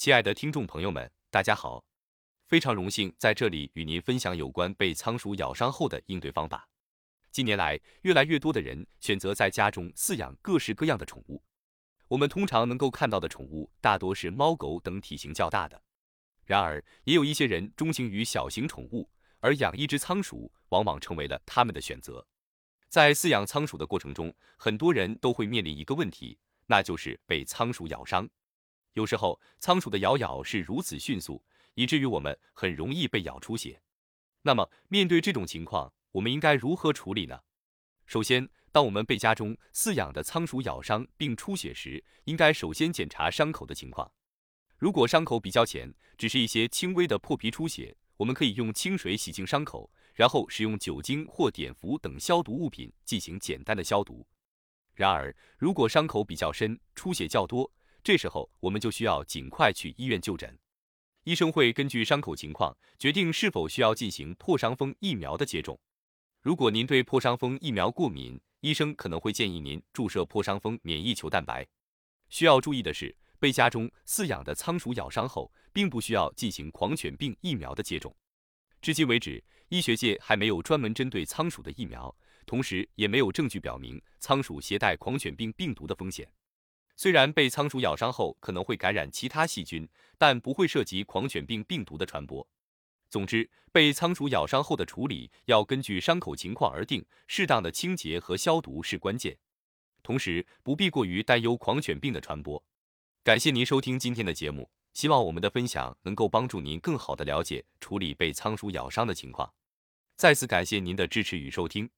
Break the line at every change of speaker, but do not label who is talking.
亲爱的听众朋友们，大家好，非常荣幸在这里与您分享有关被仓鼠咬伤后的应对方法。近年来，越来越多的人选择在家中饲养各式各样的宠物。我们通常能够看到的宠物大多是猫狗等体型较大的，然而也有一些人钟情于小型宠物，而养一只仓鼠往往成为了他们的选择。在饲养仓鼠的过程中，很多人都会面临一个问题，那就是被仓鼠咬伤。有时候仓鼠的咬咬是如此迅速，以至于我们很容易被咬出血。那么面对这种情况，我们应该如何处理呢？首先，当我们被家中饲养的仓鼠咬伤并出血时，应该首先检查伤口的情况。如果伤口比较浅，只是一些轻微的破皮出血，我们可以用清水洗净伤口，然后使用酒精或碘伏等消毒物品进行简单的消毒。然而，如果伤口比较深，出血较多，这时候，我们就需要尽快去医院就诊。医生会根据伤口情况决定是否需要进行破伤风疫苗的接种。如果您对破伤风疫苗过敏，医生可能会建议您注射破伤风免疫球蛋白。需要注意的是，被家中饲养的仓鼠咬伤后，并不需要进行狂犬病疫苗的接种。至今为止，医学界还没有专门针对仓鼠的疫苗，同时也没有证据表明仓鼠携带狂犬病病毒的风险。虽然被仓鼠咬伤后可能会感染其他细菌，但不会涉及狂犬病病毒的传播。总之，被仓鼠咬伤后的处理要根据伤口情况而定，适当的清洁和消毒是关键。同时，不必过于担忧狂犬病的传播。感谢您收听今天的节目，希望我们的分享能够帮助您更好的了解处理被仓鼠咬伤的情况。再次感谢您的支持与收听。